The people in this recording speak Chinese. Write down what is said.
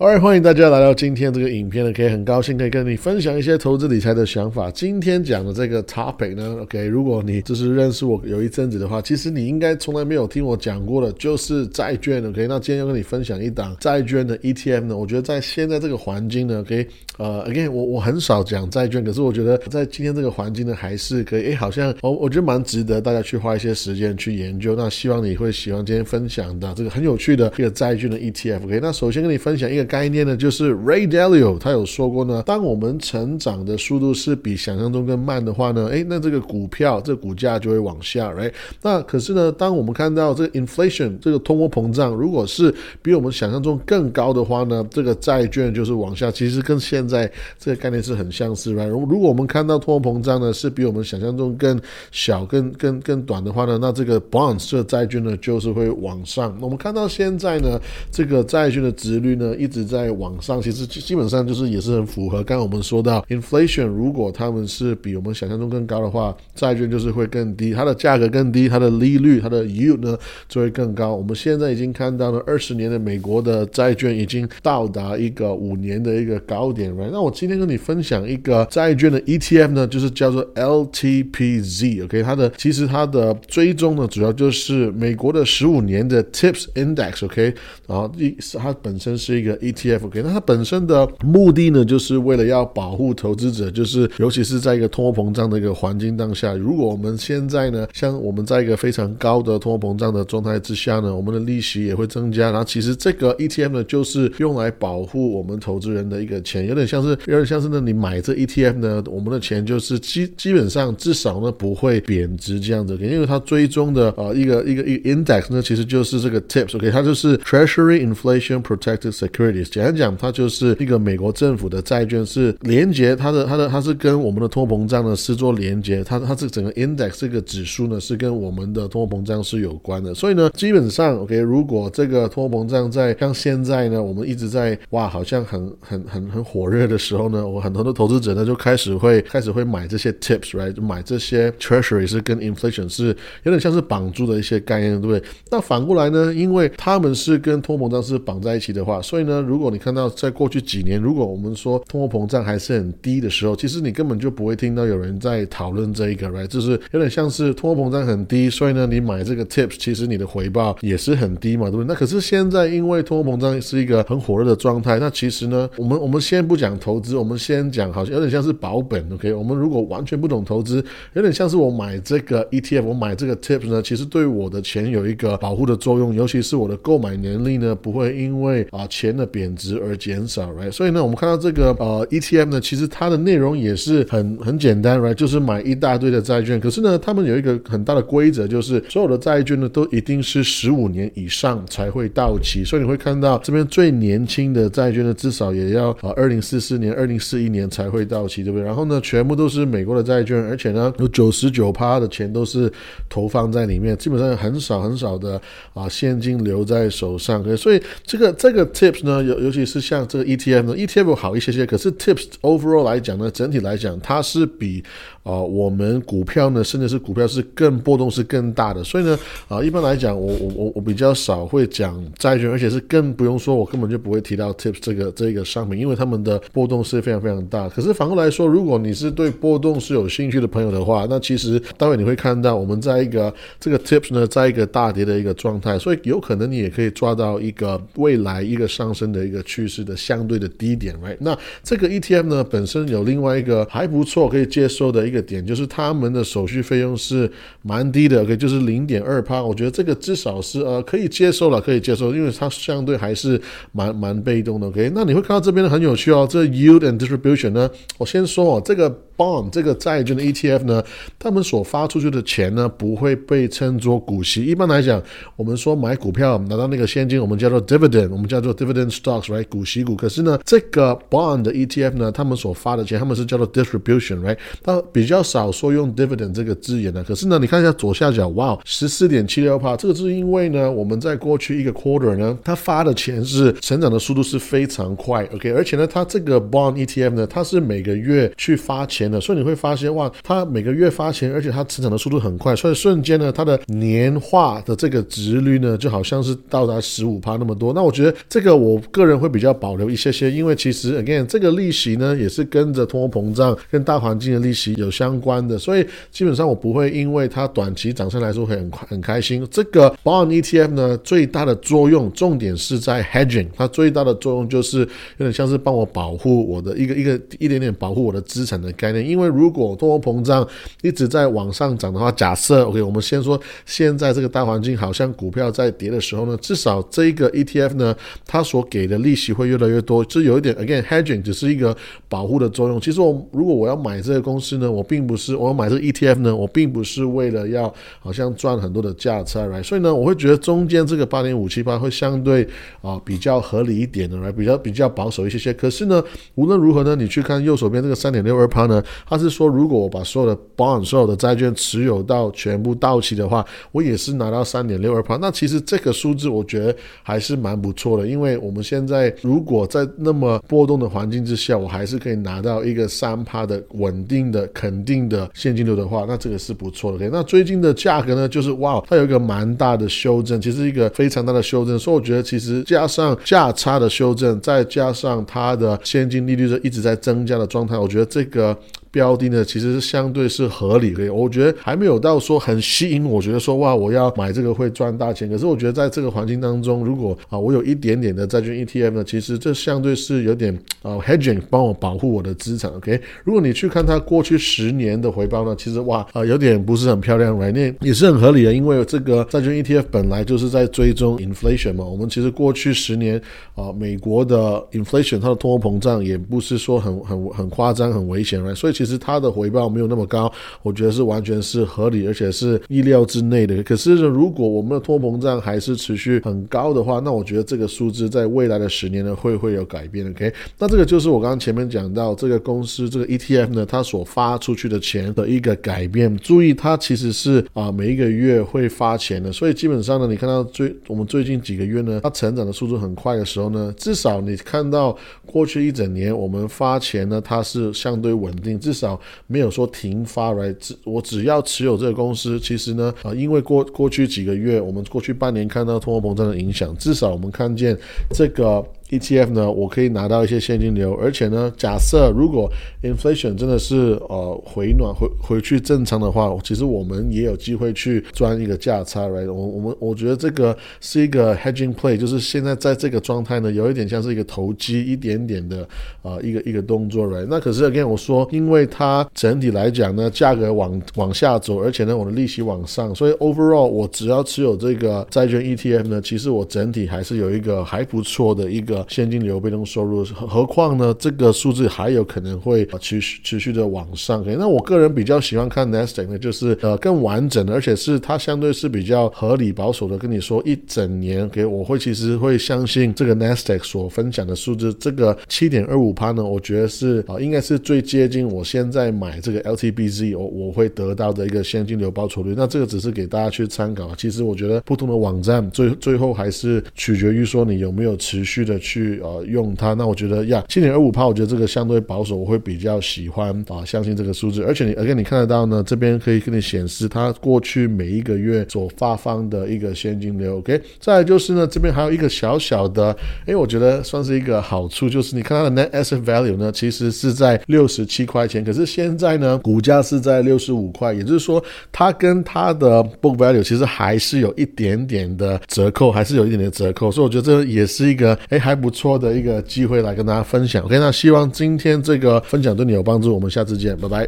oi 欢迎大家来到今天这个影片呢，可以很高兴可以跟你分享一些投资理财的想法。今天讲的这个 topic 呢，OK，如果你就是认识我有一阵子的话，其实你应该从来没有听我讲过的，就是债券。OK，那今天要跟你分享一档债券的 ETF 呢，我觉得在现在这个环境呢，OK，呃，again，我我很少讲债券，可是我觉得在今天这个环境呢，还是可以，诶，好像我我觉得蛮值得大家去花一些时间去研究。那希望你会喜欢今天分享的这个很有趣的一个债券的 ETF。OK，那首先跟你分享一个。概念呢，就是 Ray Dalio 他有说过呢，当我们成长的速度是比想象中更慢的话呢，诶，那这个股票这股价就会往下来那可是呢，当我们看到这个 inflation 这个通货膨胀如果是比我们想象中更高的话呢，这个债券就是往下，其实跟现在这个概念是很相似如果如如果我们看到通货膨胀呢是比我们想象中更小、更更更短的话呢，那这个 bonds 这个债券呢就是会往上。我们看到现在呢，这个债券的值率呢一直。在网上，其实基本上就是也是很符合。刚刚我们说到，inflation 如果他们是比我们想象中更高的话，债券就是会更低，它的价格更低，它的利率，它的 yield 呢就会更高。我们现在已经看到了二十年的美国的债券已经到达一个五年的一个高点，right？那我今天跟你分享一个债券的 ETF 呢，就是叫做 LTPZ，OK？它的其实它的追踪呢，主要就是美国的十五年的 TIPS Index，OK？然后一它本身是一个 ETF，OK，那它本身的目的呢，就是为了要保护投资者，就是尤其是在一个通货膨胀的一个环境当下，如果我们现在呢，像我们在一个非常高的通货膨胀的状态之下呢，我们的利息也会增加，然后其实这个 ETF 呢，就是用来保护我们投资人的一个钱，有点像是有点像是呢，你买这 ETF 呢，我们的钱就是基基本上至少呢不会贬值这样子，因为它追踪的呃一个一个一个 index 呢，其实就是这个 TIPS，OK，它就是 Treasury Inflation Protected Security。简单讲，它就是一个美国政府的债券，是连接它的它的它是跟我们的通货膨胀呢是做连接，它它这整个 index 这个指数呢是跟我们的通货膨胀是有关的。所以呢，基本上 OK，如果这个通货膨胀在像现在呢，我们一直在哇，好像很很很很火热的时候呢，我很多的投资者呢就开始会开始会买这些 tips，right，买这些 treasury 是跟 inflation 是有点像是绑住的一些概念，对不对？那反过来呢，因为他们是跟通货膨胀是绑在一起的话，所以呢。如果你看到在过去几年，如果我们说通货膨胀还是很低的时候，其实你根本就不会听到有人在讨论这一个，right？就是有点像是通货膨胀很低，所以呢，你买这个 tips，其实你的回报也是很低嘛，对不对？那可是现在因为通货膨胀是一个很火热的状态，那其实呢，我们我们先不讲投资，我们先讲好像有点像是保本，OK？我们如果完全不懂投资，有点像是我买这个 ETF，我买这个 tips 呢，其实对我的钱有一个保护的作用，尤其是我的购买能力呢，不会因为啊钱的。贬值而减少，right？所以呢，我们看到这个呃 ETF 呢，其实它的内容也是很很简单，right？就是买一大堆的债券。可是呢，他们有一个很大的规则，就是所有的债券呢都一定是十五年以上才会到期。所以你会看到这边最年轻的债券呢，至少也要啊二零四四年、二零四一年才会到期，对不对？然后呢，全部都是美国的债券，而且呢，有九十九趴的钱都是投放在里面，基本上很少很少的啊现金留在手上。所以这个这个 tips 呢。尤尤其是像这个 ETF 呢，ETF 好一些些，可是 Tips overall 来讲呢，整体来讲它是比啊我们股票呢，甚至是股票是更波动是更大的，所以呢啊一般来讲，我我我我比较少会讲债券，而且是更不用说，我根本就不会提到 Tips 这个这个商品，因为他们的波动是非常非常大。可是反过来说，如果你是对波动是有兴趣的朋友的话，那其实待会你会看到我们在一个这个 Tips 呢，在一个大跌的一个状态，所以有可能你也可以抓到一个未来一个上升的。一个趋势的相对的低点，right？那这个 ETF 呢，本身有另外一个还不错可以接受的一个点，就是他们的手续费用是蛮低的，OK，就是零点二趴，我觉得这个至少是呃可以接受了，可以接受，因为它相对还是蛮蛮被动的，OK。那你会看到这边很有趣哦，这 Yield and Distribution 呢，我先说哦，这个。Bond 这个债券的 ETF 呢，他们所发出去的钱呢，不会被称作股息。一般来讲，我们说买股票拿到那个现金，我们叫做 dividend，我们叫做 dividend stocks，right？股息股。可是呢，这个 Bond 的 ETF 呢，他们所发的钱，他们是叫做 distribution，right？它比较少说用 dividend 这个字眼的。可是呢，你看一下左下角，哇，十四点七六帕，这个是因为呢，我们在过去一个 quarter 呢，它发的钱是成长的速度是非常快，OK？而且呢，它这个 Bond ETF 呢，它是每个月去发钱。钱的，所以你会发现哇，它每个月发钱，而且它成长的速度很快，所以瞬间呢，它的年化的这个值率呢，就好像是到达十五趴那么多。那我觉得这个我个人会比较保留一些些，因为其实 again 这个利息呢，也是跟着通货膨胀跟大环境的利息有相关的，所以基本上我不会因为它短期涨上来说会很很开心。这个 bond ETF 呢，最大的作用重点是在 hedging，它最大的作用就是有点像是帮我保护我的一个一个一点点保护我的资产的概念。因为如果通货膨胀一直在往上涨的话，假设 OK，我们先说现在这个大环境好像股票在跌的时候呢，至少这一个 ETF 呢，它所给的利息会越来越多，就有一点 again hedging 只是一个保护的作用。其实我如果我要买这个公司呢，我并不是我要买这个 ETF 呢，我并不是为了要好像赚很多的价差来，所以呢，我会觉得中间这个八点五七八会相对啊比较合理一点的来，比较比较保守一些些。可是呢，无论如何呢，你去看右手边这个三点六二趴呢，他是说如果我把所有的 bond 所有的债券持有到全部到期的话，我也是拿到三点六二趴。那其实这个数字我觉得还是蛮不错的，因为我们现在如果在那么波动的环境之下，我还是可以拿到一个三趴的稳定的肯定的现金流的话，那这个是不错的。OK，那最近的价格呢，就是哇，它有一个蛮大的修正，其实一个非常大的修正。所以我觉得其实加上价差的修正，再加上它的现金利率是一直在增加的状态，我觉得这个。标的呢，其实是相对是合理的，我觉得还没有到说很吸引，我觉得说哇，我要买这个会赚大钱。可是我觉得在这个环境当中，如果啊我有一点点的债券 ETF 呢，其实这相对是有点啊 hedging 帮我保护我的资产。OK，如果你去看它过去十年的回报呢，其实哇啊有点不是很漂亮，right？那也是很合理的，因为这个债券 ETF 本来就是在追踪 inflation 嘛。我们其实过去十年啊，美国的 inflation 它的通货膨胀也不是说很很很夸张、很危险，right？所以其实它的回报没有那么高，我觉得是完全是合理，而且是意料之内的。可是如果我们的通膨胀还是持续很高的话，那我觉得这个数字在未来的十年呢会会有改变。OK，那这个就是我刚刚前面讲到这个公司这个 ETF 呢，它所发出去的钱的一个改变。注意，它其实是啊每一个月会发钱的，所以基本上呢，你看到最我们最近几个月呢，它成长的速度很快的时候呢，至少你看到过去一整年我们发钱呢，它是相对稳定，至少。没有说停发来，只我只要持有这个公司，其实呢，啊，因为过过去几个月，我们过去半年看到通货膨胀的影响，至少我们看见这个。ETF 呢，我可以拿到一些现金流，而且呢，假设如果 inflation 真的是呃回暖回回去正常的话，其实我们也有机会去赚一个价差，right？我我们我觉得这个是一个 hedging play，就是现在在这个状态呢，有一点像是一个投机一点点的啊一个一个动作，right？那可是 again 我说，因为它整体来讲呢，价格往往下走，而且呢，我的利息往上，所以 overall 我只要持有这个债券 ETF 呢，其实我整体还是有一个还不错的一个。现金流被动收入，何况呢？这个数字还有可能会持续持续的往上。那我个人比较喜欢看 Nasdaq 呢，就是呃更完整的，而且是它相对是比较合理保守的。跟你说一整年，给我会其实会相信这个 Nasdaq 所分享的数字，这个七点二五趴呢，我觉得是啊应该是最接近我现在买这个 LTBZ 我我会得到的一个现金流报酬率。那这个只是给大家去参考。其实我觉得不同的网站最最后还是取决于说你有没有持续的。去呃用它，那我觉得呀，七点二五帕，我觉得这个相对保守，我会比较喜欢啊，相信这个数字。而且你，而且你看得到呢，这边可以给你显示它过去每一个月所发放的一个现金流。OK，再来就是呢，这边还有一个小小的，哎，我觉得算是一个好处，就是你看它的 net asset value 呢，其实是在六十七块钱，可是现在呢，股价是在六十五块，也就是说，它跟它的 book value 其实还是有一点点的折扣，还是有一点点折扣，所以我觉得这也是一个，哎，还。不错的一个机会来跟大家分享。OK，那希望今天这个分享对你有帮助。我们下次见，拜拜。